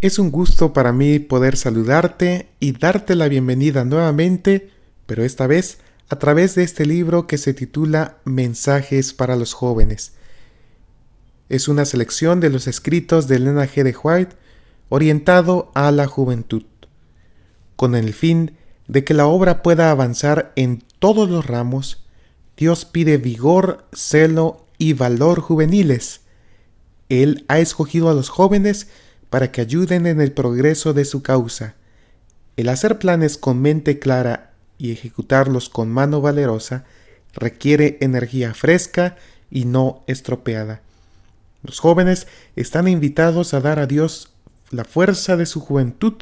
Es un gusto para mí poder saludarte y darte la bienvenida nuevamente, pero esta vez a través de este libro que se titula Mensajes para los jóvenes. Es una selección de los escritos de Elena G. de White orientado a la juventud, con el fin de que la obra pueda avanzar en todos los ramos, Dios pide vigor, celo y valor juveniles. Él ha escogido a los jóvenes para que ayuden en el progreso de su causa. El hacer planes con mente clara y ejecutarlos con mano valerosa requiere energía fresca y no estropeada. Los jóvenes están invitados a dar a Dios la fuerza de su juventud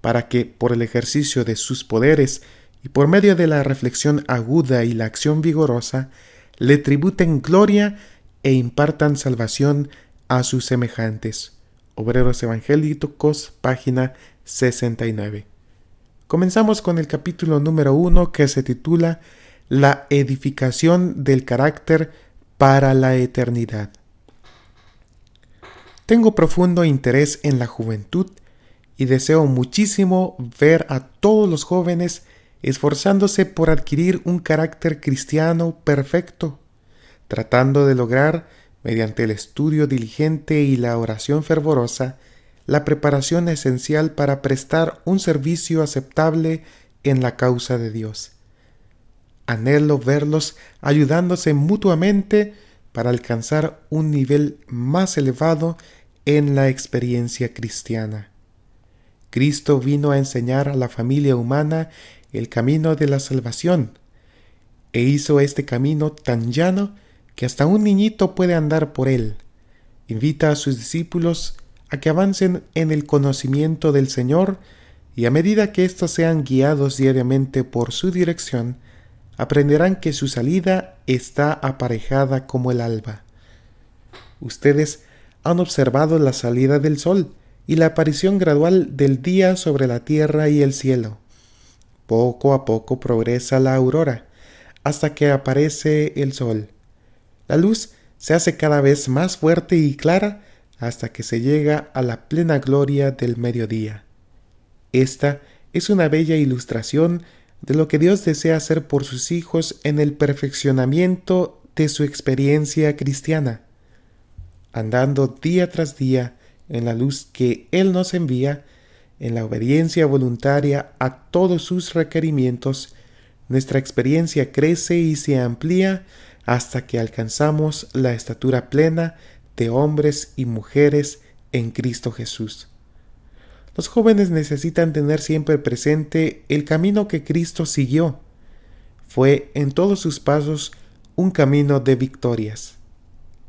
para que, por el ejercicio de sus poderes y por medio de la reflexión aguda y la acción vigorosa, le tributen gloria e impartan salvación a sus semejantes. Obreros Evangélicos, página 69. Comenzamos con el capítulo número 1 que se titula La edificación del carácter para la eternidad. Tengo profundo interés en la juventud y deseo muchísimo ver a todos los jóvenes esforzándose por adquirir un carácter cristiano perfecto, tratando de lograr, mediante el estudio diligente y la oración fervorosa, la preparación esencial para prestar un servicio aceptable en la causa de Dios. Anhelo verlos ayudándose mutuamente para alcanzar un nivel más elevado en la experiencia cristiana. Cristo vino a enseñar a la familia humana el camino de la salvación, e hizo este camino tan llano que hasta un niñito puede andar por él. Invita a sus discípulos a que avancen en el conocimiento del Señor y a medida que éstos sean guiados diariamente por su dirección, aprenderán que su salida está aparejada como el alba. Ustedes han observado la salida del sol y la aparición gradual del día sobre la tierra y el cielo. Poco a poco progresa la aurora, hasta que aparece el sol. La luz se hace cada vez más fuerte y clara hasta que se llega a la plena gloria del mediodía. Esta es una bella ilustración de lo que Dios desea hacer por sus hijos en el perfeccionamiento de su experiencia cristiana. Andando día tras día en la luz que Él nos envía, en la obediencia voluntaria a todos sus requerimientos, nuestra experiencia crece y se amplía hasta que alcanzamos la estatura plena de hombres y mujeres en Cristo Jesús. Los jóvenes necesitan tener siempre presente el camino que Cristo siguió. Fue en todos sus pasos un camino de victorias.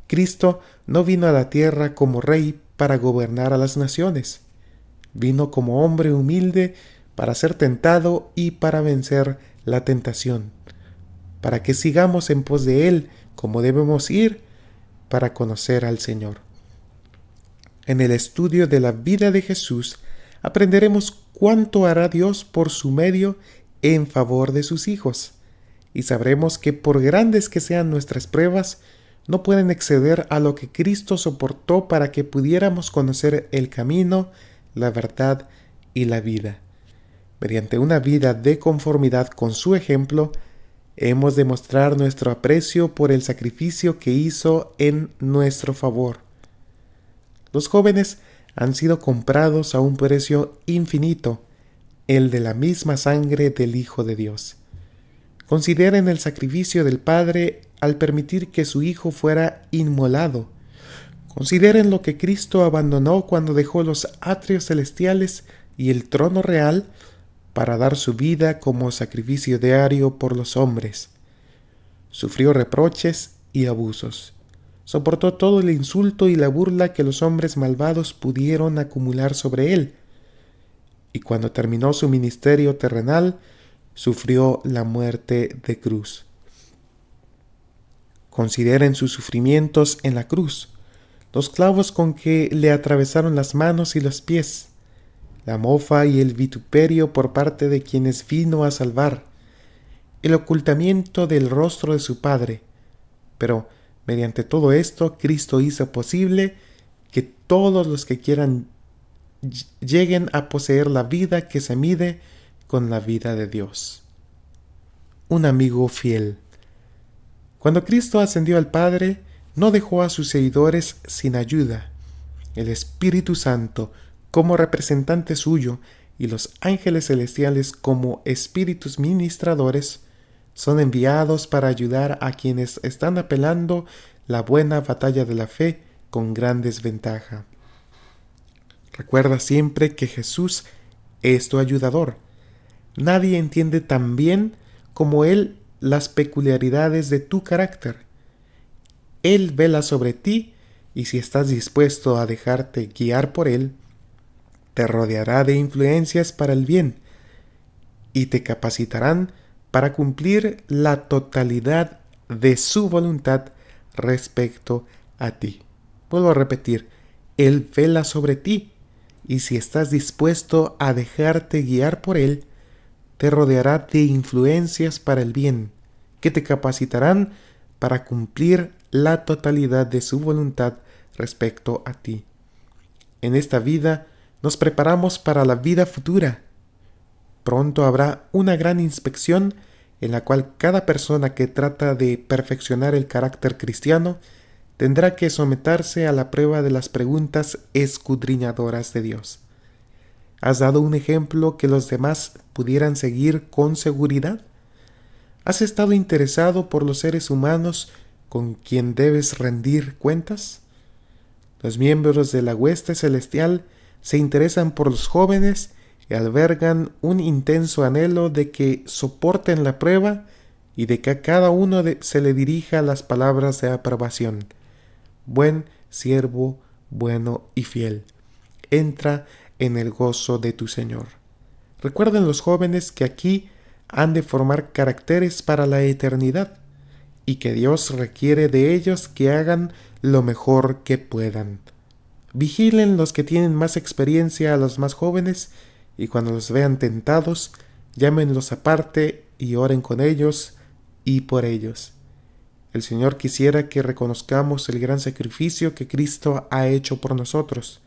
Cristo no vino a la tierra como rey para gobernar a las naciones Vino como hombre humilde para ser tentado y para vencer la tentación, para que sigamos en pos de Él como debemos ir para conocer al Señor. En el estudio de la vida de Jesús aprenderemos cuánto hará Dios por su medio en favor de sus hijos, y sabremos que por grandes que sean nuestras pruebas, no pueden exceder a lo que Cristo soportó para que pudiéramos conocer el camino la verdad y la vida. Mediante una vida de conformidad con su ejemplo, hemos de mostrar nuestro aprecio por el sacrificio que hizo en nuestro favor. Los jóvenes han sido comprados a un precio infinito, el de la misma sangre del Hijo de Dios. Consideren el sacrificio del Padre al permitir que su Hijo fuera inmolado, Consideren lo que Cristo abandonó cuando dejó los atrios celestiales y el trono real para dar su vida como sacrificio diario por los hombres. Sufrió reproches y abusos. Soportó todo el insulto y la burla que los hombres malvados pudieron acumular sobre él. Y cuando terminó su ministerio terrenal, sufrió la muerte de cruz. Consideren sus sufrimientos en la cruz los clavos con que le atravesaron las manos y los pies, la mofa y el vituperio por parte de quienes vino a salvar, el ocultamiento del rostro de su Padre. Pero mediante todo esto, Cristo hizo posible que todos los que quieran lleguen a poseer la vida que se mide con la vida de Dios. Un amigo fiel. Cuando Cristo ascendió al Padre, no dejó a sus seguidores sin ayuda. El Espíritu Santo, como representante suyo, y los ángeles celestiales como espíritus ministradores, son enviados para ayudar a quienes están apelando la buena batalla de la fe con gran desventaja. Recuerda siempre que Jesús es tu ayudador. Nadie entiende tan bien como Él las peculiaridades de tu carácter. Él vela sobre ti y si estás dispuesto a dejarte guiar por Él, te rodeará de influencias para el bien y te capacitarán para cumplir la totalidad de su voluntad respecto a ti. Vuelvo a repetir, Él vela sobre ti y si estás dispuesto a dejarte guiar por Él, te rodeará de influencias para el bien, que te capacitarán para cumplir la totalidad de su voluntad respecto a ti. En esta vida nos preparamos para la vida futura. Pronto habrá una gran inspección en la cual cada persona que trata de perfeccionar el carácter cristiano tendrá que someterse a la prueba de las preguntas escudriñadoras de Dios. ¿Has dado un ejemplo que los demás pudieran seguir con seguridad? ¿Has estado interesado por los seres humanos con quien debes rendir cuentas? Los miembros de la hueste celestial se interesan por los jóvenes y albergan un intenso anhelo de que soporten la prueba y de que a cada uno se le dirija las palabras de aprobación buen siervo, bueno y fiel. Entra en el gozo de tu Señor. Recuerden los jóvenes que aquí han de formar caracteres para la eternidad y que Dios requiere de ellos que hagan lo mejor que puedan. Vigilen los que tienen más experiencia a los más jóvenes y cuando los vean tentados, llámenlos aparte y oren con ellos y por ellos. El Señor quisiera que reconozcamos el gran sacrificio que Cristo ha hecho por nosotros,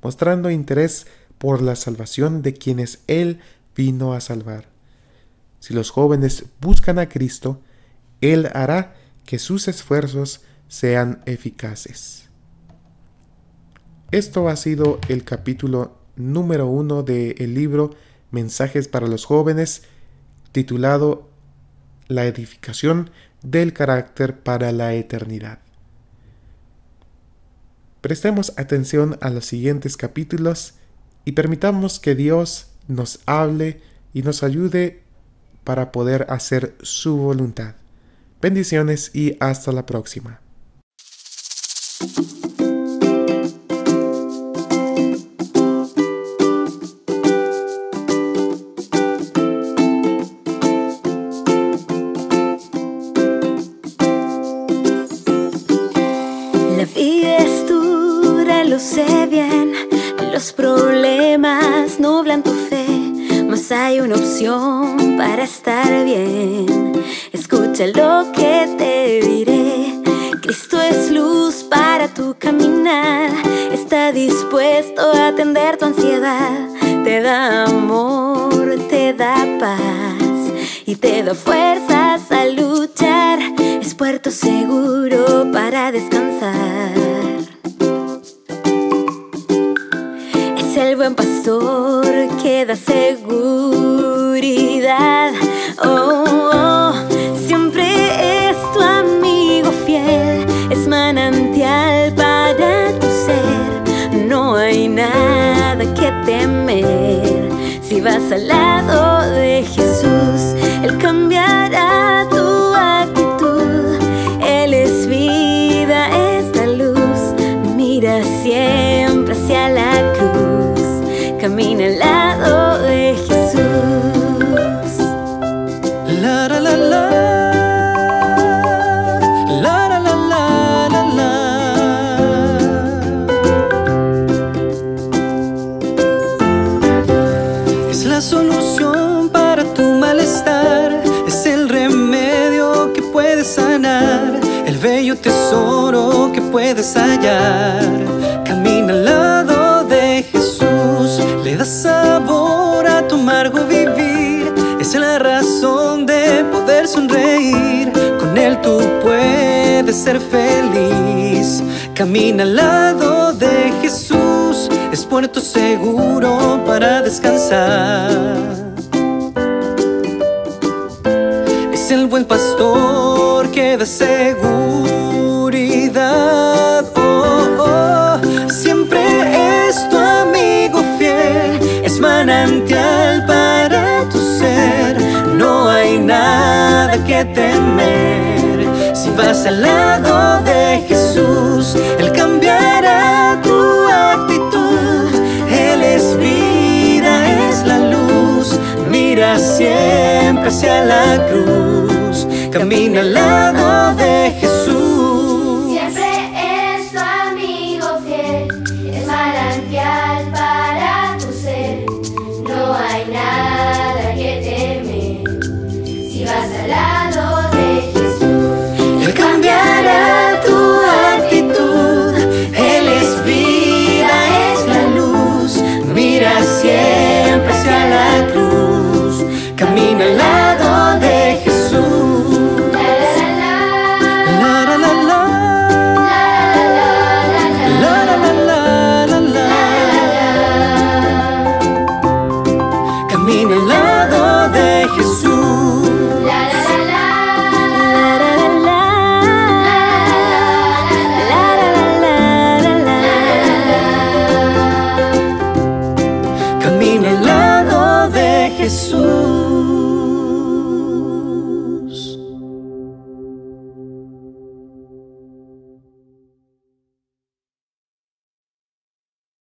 mostrando interés por la salvación de quienes Él vino a salvar. Si los jóvenes buscan a Cristo, Él hará que sus esfuerzos sean eficaces. Esto ha sido el capítulo número uno del libro Mensajes para los jóvenes, titulado La edificación del carácter para la eternidad. Prestemos atención a los siguientes capítulos y permitamos que Dios nos hable y nos ayude para poder hacer su voluntad. Bendiciones y hasta la próxima. Lo que te diré. Cristo es luz para tu caminar, está dispuesto a atender tu ansiedad, te da amor, te da paz y te da fuerzas a luchar, es puerto seguro para descansar. el buen pastor que da seguridad. Oh, si vas al lado solución para tu malestar, es el remedio que puedes sanar, el bello tesoro que puedes hallar. Camina al lado de Jesús, le da sabor a tu amargo vivir, es la razón de poder sonreír, con él tú puedes ser feliz. Camina al lado de Jesús es puerto seguro para descansar. Es el buen pastor que da seguridad. Oh, oh. Siempre es tu amigo fiel, es manantial para tu ser. No hay nada que temer si vas al lado de Jesús. siempre hacia la cruz, camina al lado de Jesús.